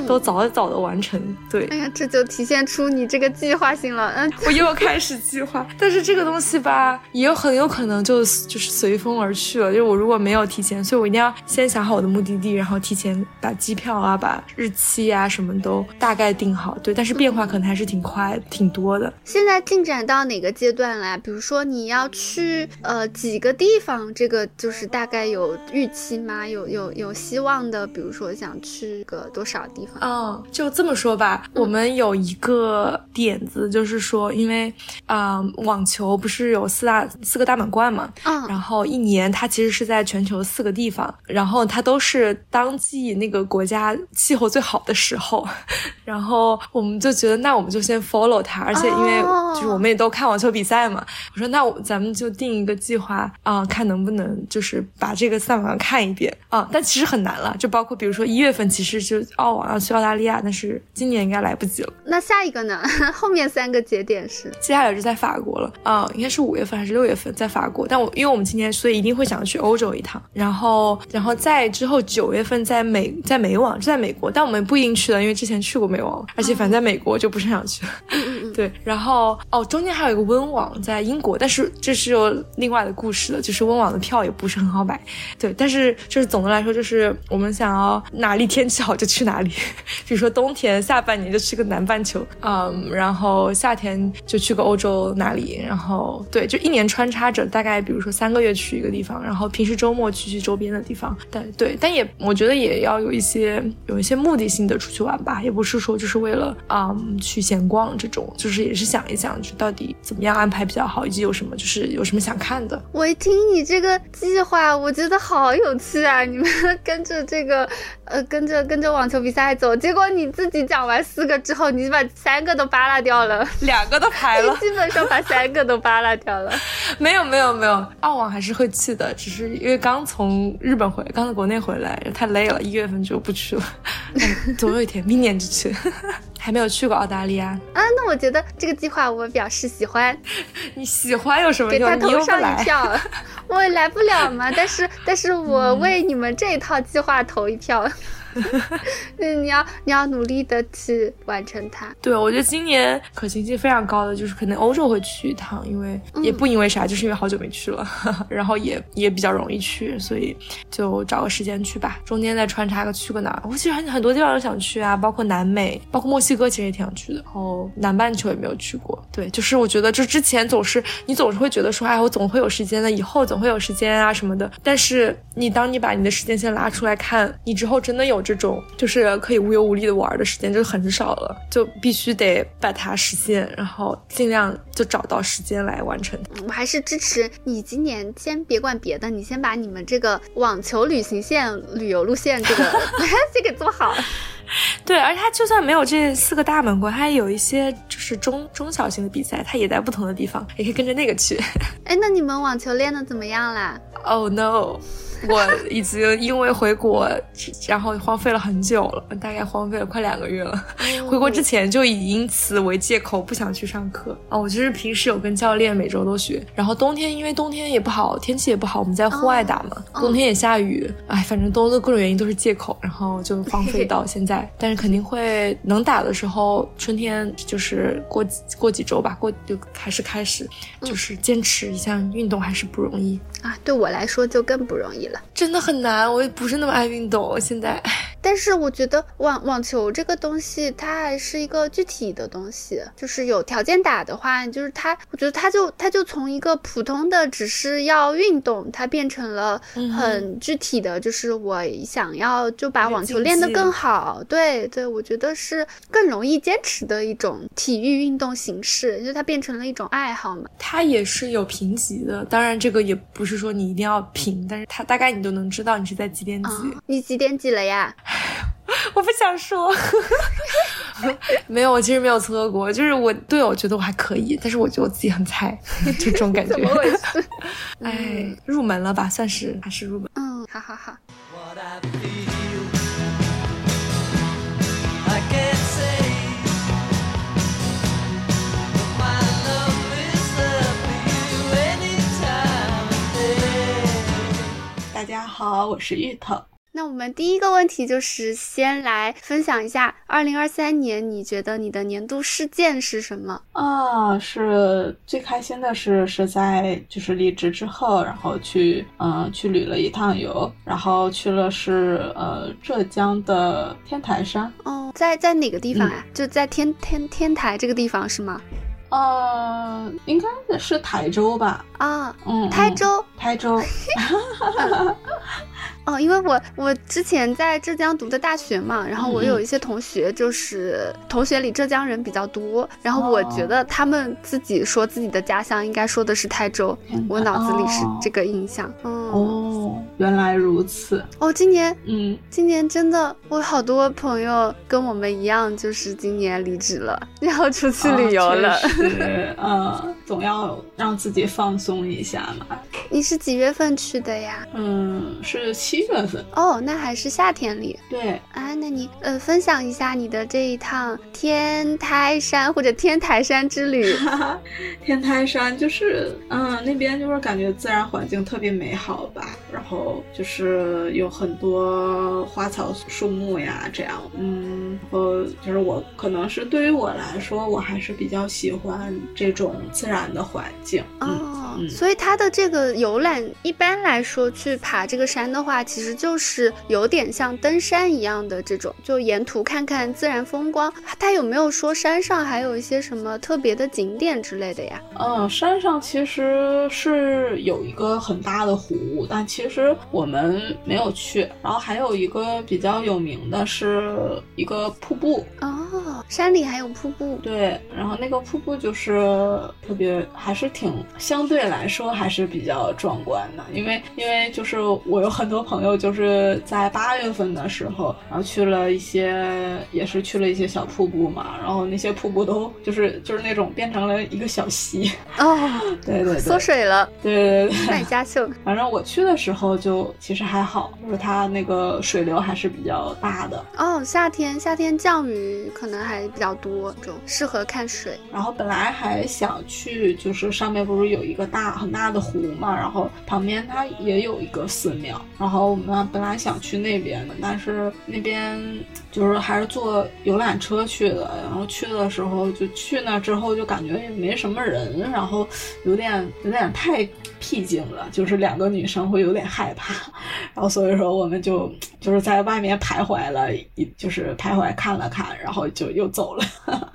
都早早的完成。对，哎呀，这就体现出你这个计划性了。嗯，我又开始计划，但是这个东西吧，也有很有可能就就是随风而去了。就是我如果没有提前，所以我一定要先想好我的目的地，然后提前把机票啊、把日期啊什么都大概定好。对，但是变化可能还是挺快、挺多的。现在进展到哪个阶段了？比如说你要去呃几个地方，这个就是大概有预期吗？有有有希望的？比如说想去个多少地方？嗯，就这么说吧，我们有一个点子，就是说，因为啊，网球不是有四大四个大满贯嘛，嗯，然后一年它其实是在全球四个地方，然后它都是当季那个国家气候最好的时候，然后我们就觉得，那我们就先 follow 它，而且因为就是我们也都看网球比赛嘛，我说那我咱们就定一个计划啊，看能不能就是把这个四大满贯看一遍。啊，但其实很难了，就包括比如说一月份其实就澳网要去澳大利亚，但是今年应该来不及了。那下一个呢？后面三个节点是？接下来就在法国了。啊，应该是五月份还是六月份？在法国？但我因为我们今年所以一定会想去欧洲一趟，然后然后在之后九月份在美在美网就在美国，但我们不一定去了，因为之前去过美网，而且反正在美国就不是很想去。对，然后哦，中间还有一个温网在英国，但是这是有另外的故事了，就是温网的票也不是很好买。对，但是就是总的来说，就是我们想要哪里天气好就去哪里，比如说冬天下半年就去个南半球，嗯，然后夏天就去个欧洲哪里，然后对，就一年穿插着，大概比如说三个月去一个地方，然后平时周末去去周边的地方。但对，但也我觉得也要有一些有一些目的性的出去玩吧，也不是说就是为了嗯去闲逛这种，就是也是想一想，就到底怎么样安排比较好，以及有什么就是有什么想看的。我一听你这个计划，我觉得好有趣啊！你们 跟着这个呃跟着跟着网球比赛走，结果你自己讲完四个之后，你把三个都扒拉掉了，两个都排了，基本上把三个都扒拉掉了。没有没有没有，澳网还是会去的，只是因为刚从日本回，刚从国内回来太累了，一月份就不去了，总有一天明年就去。还没有去过澳大利亚啊，那我觉得这个计划我表示喜欢。你喜欢有什么给他用？投上一票，我来不了嘛，但是但是我为你们这一套计划投一票。嗯，你要你要努力的去完成它。对，我觉得今年可行性非常高的就是可能欧洲会去一趟，因为也不因为啥，就是因为好久没去了，然后也也比较容易去，所以就找个时间去吧。中间再穿插个去个哪儿，我其实很很多地方都想去啊，包括南美，包括墨西哥，其实也挺想去的。然后南半球也没有去过。对，就是我觉得就之前总是你总是会觉得说，哎，我总会有时间的，以后总会有时间啊什么的。但是你当你把你的时间线拉出来看，你之后真的有这种就是可以无忧无虑的玩的时间就很少了，就必须得把它实现，然后尽量就找到时间来完成。我还是支持你今年先别管别的，你先把你们这个网球旅行线旅游路线这个 先给做好。对，而且它就算没有这四个大满贯，它还有一些就是中中小型的比赛，它也在不同的地方，也可以跟着那个去。哎，那你们网球练的怎么样啦？Oh no！我已经因为回国，然后荒废了很久了，大概荒废了快两个月了。回国之前就以因此为借口不想去上课啊。我就是平时有跟教练每周都学，然后冬天因为冬天也不好，天气也不好，我们在户外打嘛，冬天也下雨，哎，反正都的各种原因都是借口，然后就荒废到现在。但是肯定会能打的时候，春天就是过过几周吧，过就还是开始，就是坚持一项运动还是不容易啊。对我来说就更不容易了。真的很难，我也不是那么爱运动。现在，但是我觉得网网球这个东西，它还是一个具体的东西，就是有条件打的话，就是它，我觉得它就它就从一个普通的只是要运动，它变成了很具体的，就是我想要就把网球练得更好。对对，我觉得是更容易坚持的一种体育运动形式，就它变成了一种爱好嘛。它也是有评级的，当然这个也不是说你一定要评，但是它大概你都能知道你是在几点几。你几点几了呀？我不想说，没有，我其实没有测过，就是我对我觉得我还可以，但是我觉得我自己很菜，就这种感觉。怎么回事？哎，入门了吧，算是还是入门。嗯，好好好。大家好，我是芋头。那我们第一个问题就是先来分享一下，二零二三年你觉得你的年度事件是什么？啊，是最开心的是是在就是离职之后，然后去嗯去旅了一趟游，然后去了是呃浙江的天台山。哦，在在哪个地方呀？就在天天天台这个地方是吗？呃，应该是台州吧？啊，嗯，台州，台州。哦，因为我我之前在浙江读的大学嘛，然后我有一些同学，就是同学里浙江人比较多，然后我觉得他们自己说自己的家乡应该说的是台州，我脑子里是这个印象。哦，原来如此。哦，今年，嗯，今年真的，我好多朋友跟我们一样，就是今年离职了，然后出去旅游了。是，呃，总要让自己放松一下嘛。你是几月份去的呀？嗯，是七月份。哦，那还是夏天里。对啊，那你呃，分享一下你的这一趟天台山或者天台山之旅。天台山就是，嗯，那边就是感觉自然环境特别美好吧，然后就是有很多花草树木呀，这样，嗯，然后就是我可能是对于我来说，我还是比较喜欢这种自然的环境。哦，所以它的这个。游览一般来说去爬这个山的话，其实就是有点像登山一样的这种，就沿途看看自然风光。它有没有说山上还有一些什么特别的景点之类的呀？嗯，山上其实是有一个很大的湖，但其实我们没有去。然后还有一个比较有名的是一个瀑布哦，山里还有瀑布。对，然后那个瀑布就是特别，还是挺相对来说还是比较。壮观的，因为因为就是我有很多朋友就是在八月份的时候，然后去了一些，也是去了一些小瀑布嘛，然后那些瀑布都就是就是那种变成了一个小溪哦，对对对，缩水了，对对对，卖家秀。反正我去的时候就其实还好，就是它那个水流还是比较大的哦。夏天夏天降雨可能还比较多，就适合看水。然后本来还想去，就是上面不是有一个大很大的湖嘛。然后旁边它也有一个寺庙，然后我们本来想去那边的，但是那边就是还是坐游览车去的。然后去的时候就去那之后就感觉也没什么人，然后有点有点太僻静了，就是两个女生会有点害怕。然后所以说我们就就是在外面徘徊了一，就是徘徊看了看，然后就又走了。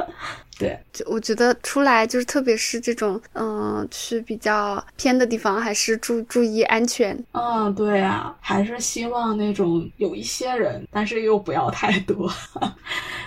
对，就我觉得出来就是，特别是这种，嗯，去比较偏的地方，还是注注意安全。嗯，对呀，还是希望那种有一些人，但是又不要太多。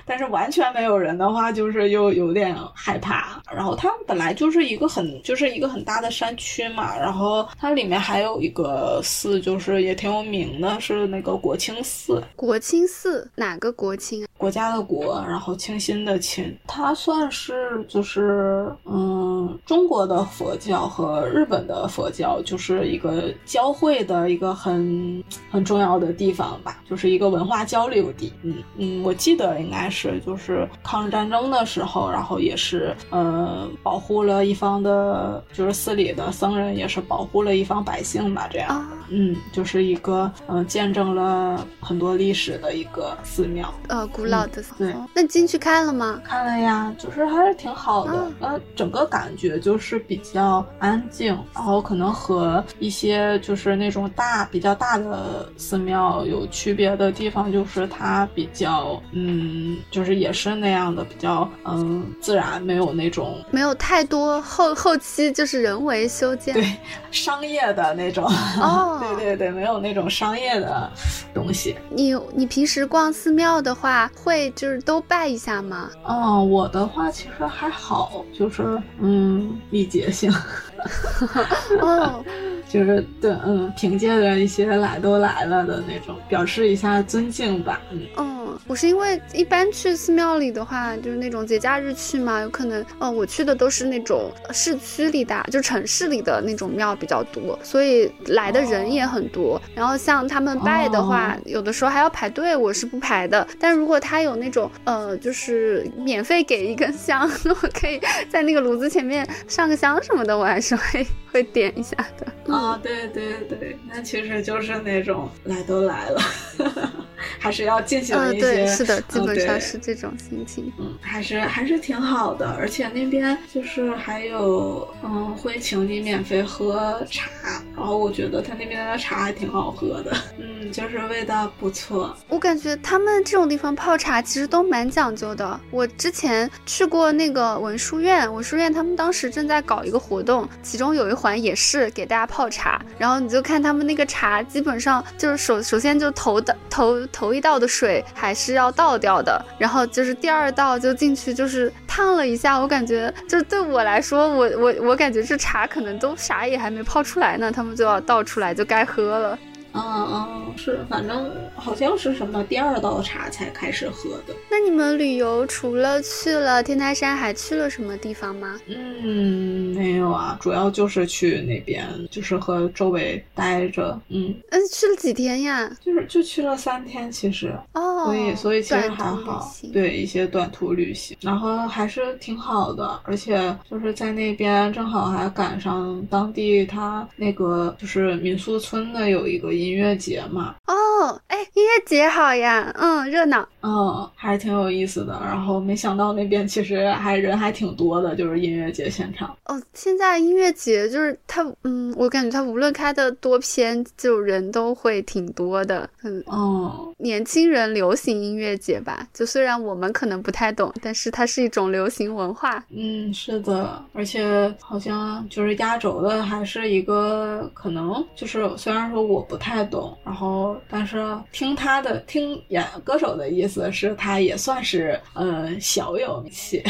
但是完全没有人的话，就是又有点害怕。然后它本来就是一个很，就是一个很大的山区嘛。然后它里面还有一个寺，就是也挺有名的，是那个国清寺。国清寺哪个国清啊？国家的国，然后清新的清。它算是就是嗯，中国的佛教和日本的佛教就是一个交汇的一个很很重要的地方吧，就是一个文化交流地。嗯嗯，我记得应该是就是抗日战争的时候，然后也是呃保护了一方的，就是寺里的僧人也是保护了一方百姓吧，这样。嗯，就是一个嗯见证了很多历史的一个寺庙。呃，古老的寺对。那进去看了吗？看了呀，就是还是挺好的。呃，整个感感觉就是比较安静，然后可能和一些就是那种大比较大的寺庙有区别的地方，就是它比较嗯，就是也是那样的比较嗯自然，没有那种没有太多后后期就是人为修建，对商业的那种哦，对对对，没有那种商业的东西。你你平时逛寺庙的话，会就是都拜一下吗？嗯，我的话其实还好，就是嗯礼节性。哦，就是对，嗯，凭借着一些来都来了的那种，表示一下尊敬吧。嗯，嗯，我是因为一般去寺庙里的话，就是那种节假日去嘛，有可能，哦，我去的都是那种市区里的，就城市里的那种庙比较多，所以来的人也很多。然后像他们拜的话，有的时候还要排队，我是不排的。但如果他有那种，呃，就是免费给一根香，我可以在那个炉子前面上个香什么的，我还是会会点一下的。啊，对对对，那其实就是那种来都来了，还是要进行嗯，一些，对，是的，基嗯本上是这种心情。嗯，还是还是挺好的，而且那边就是还有，嗯，会请你免费喝茶，然后我觉得他那边的茶还挺好喝的，嗯，就是味道不错。我感觉他们这种地方泡茶其实都蛮讲究的。我之前去过那个文殊院，文殊院他们当时正在搞一个活动，其中有一环也是给大家泡茶，然后你就看他们那个茶，基本上就是首首先就头的头头一道的水还是要倒掉的，然后就是第二道就进去就是烫了一下，我感觉就是对我来说，我我我感觉这茶可能都啥也还没泡出来呢，他们就要倒出来就该喝了。嗯嗯，是，反正好像是什么第二道茶才开始喝的。那你们旅游除了去了天台山，还去了什么地方吗？嗯，没有啊，主要就是去那边，就是和周围待着，嗯，嗯，去了几天呀？就是就去了三天，其实。哦，所以，所以其实还好，对一些短途旅行，然后还是挺好的，而且就是在那边正好还赶上当地他那个就是民宿村的有一个音乐节嘛，哦，哎，音乐节好呀，嗯，热闹。嗯，还是挺有意思的。然后没想到那边其实还人还挺多的，就是音乐节现场。哦，现在音乐节就是它，嗯，我感觉它无论开的多偏，就人都会挺多的。嗯，嗯，年轻人流行音乐节吧，就虽然我们可能不太懂，但是它是一种流行文化。嗯，是的，而且好像就是压轴的还是一个可能就是虽然说我不太懂，然后但是听他的听演歌手的意思是他也算是嗯小有名气，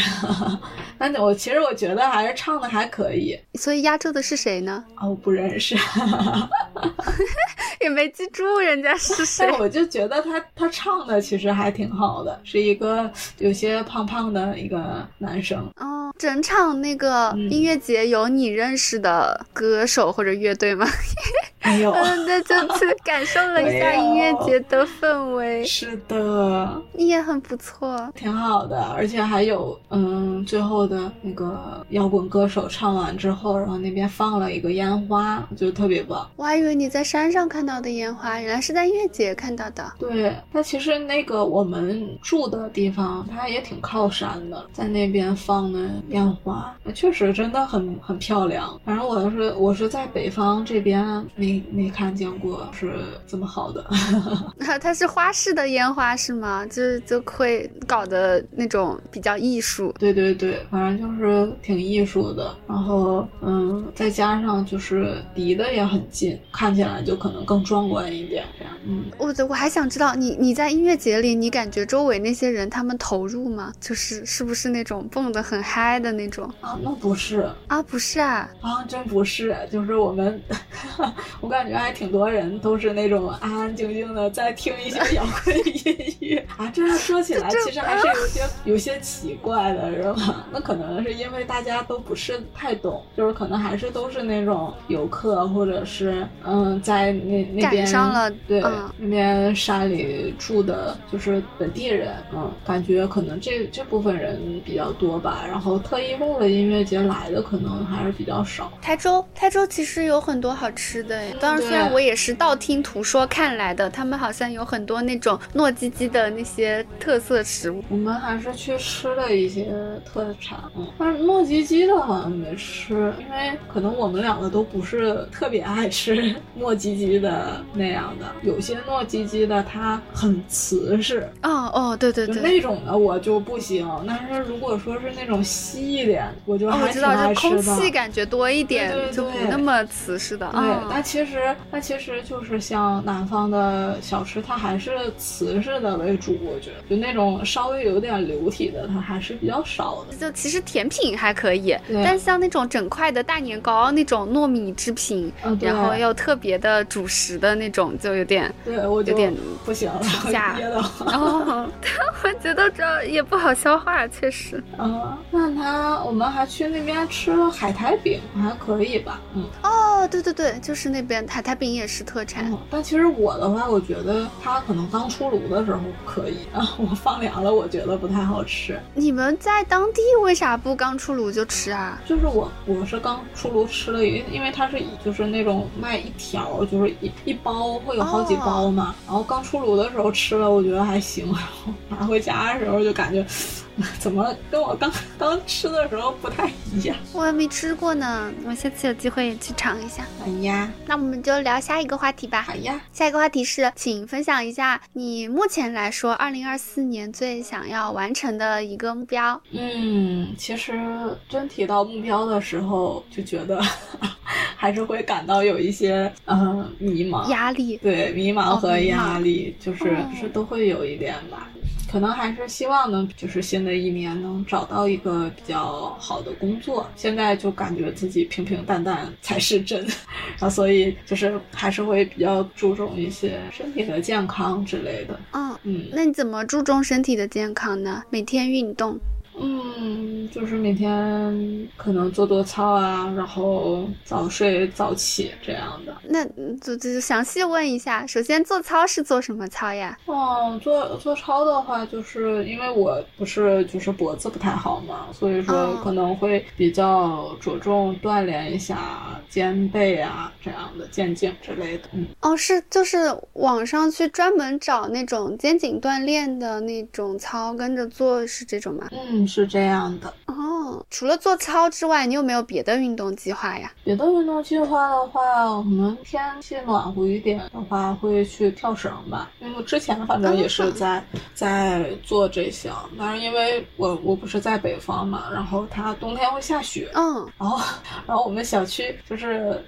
但我其实我觉得还是唱的还可以所以压轴的是谁呢？啊，我不认识，也没记住人家是谁。我就觉得他他唱的其实还挺好的，是一个有些胖胖的一个男生。哦，整场那个嗯音乐节有你认识的歌手或者乐队吗？没有，嗯，那就去 感受了一下音乐节的氛围，是的，你也很不错。挺好的，而且还有，嗯，最后的那个摇滚歌手唱完之后，然后那边放了一个烟花，就特别棒。我还以为你在山上看到的烟花，原来是在音乐节看到的。对，它其实那个我们住的地方，它也挺靠山的，在那边放的烟花，确实真的很很漂亮。反正我是我是在北方这边没没看见过是这么好的。它是花式的烟花是吗？就是就会搞得那种比较艺术。对对对，反正就是挺艺术的，然后嗯，再加上就是离得也很近，看起来就可能更壮观一点。这样，嗯，我我还想知道，你你在音乐节里，你感觉周围那些人他们投入吗？就是是不是那种蹦得很嗨的那种啊，那不是啊？不是啊，啊，真不是，就是我们，我感觉还挺多人都是那种安安静静的在听一些摇滚音乐 啊。这样说起来，其实还是有些有些奇怪的，是吧？那可能是因为大家都不是太懂，就是可能还是都是那种游客，或者是嗯，在那那边赶上了对、嗯那边山里住的，就是本地人，嗯，感觉可能这这部分人比较多吧。然后特意为了音乐节来的，可能还是比较少。台州台州其实有很多好吃的诶，当然，虽然我也是道听途说看来的，他们好像有很多那种糯叽叽的那些特色食物。我们还是去吃了一些特产，但是糯叽叽的好像没吃，因为可能我们两个都不是特别爱吃糯叽叽的那样的。有些糯叽叽的它很瓷实，哦哦，对对对，那种的我就不行。但是如果说是那种稀一点，我就还挺爱吃的。空气感觉多一点，对就不那么瓷实的。对，但其实那其实就是像南方的小吃，它还是瓷式的为主。我觉得就那种稍微有点流体的，它还是比较少的。就其实甜品还可以，但像那种整块的大年糕那种糯米制品，然后又特别的主食的那种，就有点对我有点不行了，下 哦，我觉得这也不好消化，确实。嗯，那他我们还去那边吃了海苔饼，还可以吧？嗯，哦，对对对，就是那边海苔饼也是特产。但其实我的话，我觉得它可能刚出炉的时候可以啊，我放凉了，我觉得不太好吃。你们在当地为啥不刚出炉就吃啊？就是我我是刚出炉吃了一，因为它是就是那种卖一条，就是一一包会有好几包嘛。然后刚出炉的时候吃了，我觉得还行。然后拿回家的时候就感觉。怎么跟我刚刚吃的时候不太一样？我还没吃过呢，我下次有机会也去尝一下。哎呀，那我们就聊下一个话题吧。好呀，下一个话题是，请分享一下你目前来说，二零二四年最想要完成的一个目标。嗯，其实真提到目标的时候，就觉得 还是会感到有一些呃迷茫、压力。对，迷茫和压力，就是是都会有一点吧。可能还是希望能，就是新的一年能找到一个比较好的工作。现在就感觉自己平平淡淡才是真，啊，所以就是还是会比较注重一些身体的健康之类的。嗯嗯，那你怎么注重身体的健康呢？每天运动。嗯，就是每天可能做做操啊，然后早睡早起这样的。那就就详细问一下，首先做操是做什么操呀？哦，做做操的话，就是因为我不是就是脖子不太好嘛，所以说可能会比较着重锻炼一下肩背啊这样的肩颈之类的。嗯，哦，是就是网上去专门找那种肩颈锻炼的那种操跟着做，是这种吗？嗯。是这样的哦。除了做操之外，你有没有别的运动计划呀？别的运动计划的话，我们天气暖和一点的话，会去跳绳吧。因为之前反正也是在在做这项，但是因为我我不是在北方嘛，然后它冬天会下雪，嗯，然后然后我们小区就是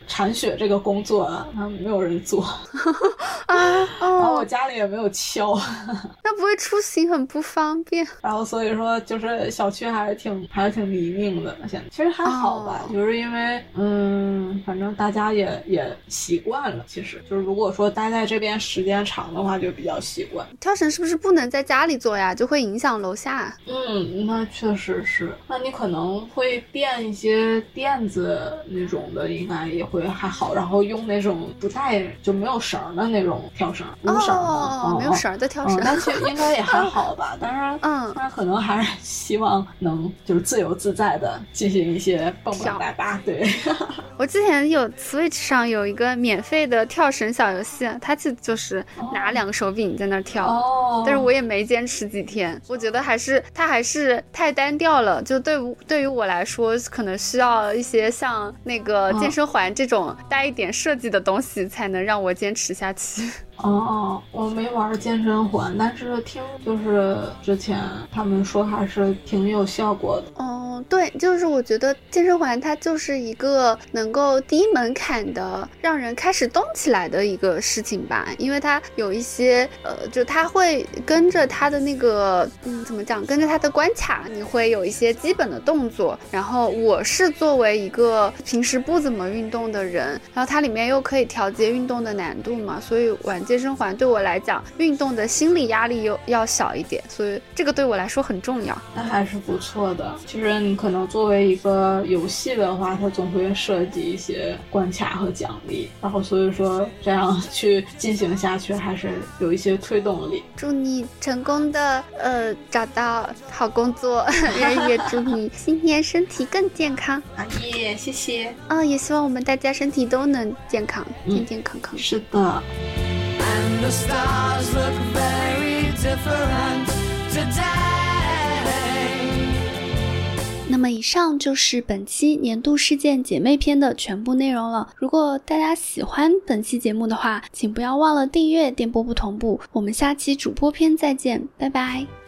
铲雪这个工作，啊，没有人做 啊，然后我家里也没有锹，那不会出行很不方便。然后所以说就是。小区还是挺还是挺泥泞的，现在其实还好吧，就是因为嗯，反正大家也也习惯了。其实就是如果说待在这边时间长的话，就比较习惯。跳绳是不是不能在家里做呀？就会影响楼下。嗯，那确实是。那你可能会垫一些垫子那种的，应该也会还好。然后用那种不带就没有绳的那种跳绳，无绳的，没有绳的跳绳，那其实应该也还好吧。当然嗯，那可能还是。希望能就是自由自在的进行一些蹦蹦哒哒。对，我之前有 Switch 上有一个免费的跳绳小游戏，它就就是拿两个手柄在那跳，但是我也没坚持几天。我觉得还是它还是太单调了，就对对于我来说，可能需要一些像那个健身环这种带一点设计的东西，才能让我坚持下去。哦，我没玩健身环，但是听就是之前他们说还是挺有效果的。哦，对，就是我觉得健身环它就是一个能够低门槛的让人开始动起来的一个事情吧，因为它有一些呃，就它会跟着它的那个嗯，怎么讲，跟着它的关卡，你会有一些基本的动作。然后我是作为一个平时不怎么运动的人，然后它里面又可以调节运动的难度嘛，所以玩。健身环对我来讲，运动的心理压力又要小一点，所以这个对我来说很重要。那还是不错的。就是你但可能作为一个游戏的话，它总会设计一些关卡和奖励，然后所以说这样去进行下去还是有一些推动力。祝你成功的呃找到好工作，也祝你新年身体更健康。啊耶，谢谢。啊，也希望我们大家身体都能健康，健健康康。是的。那么以上就是本期年度事件姐妹篇的全部内容了。如果大家喜欢本期节目的话，请不要忘了订阅电波不同步。我们下期主播篇再见，拜拜。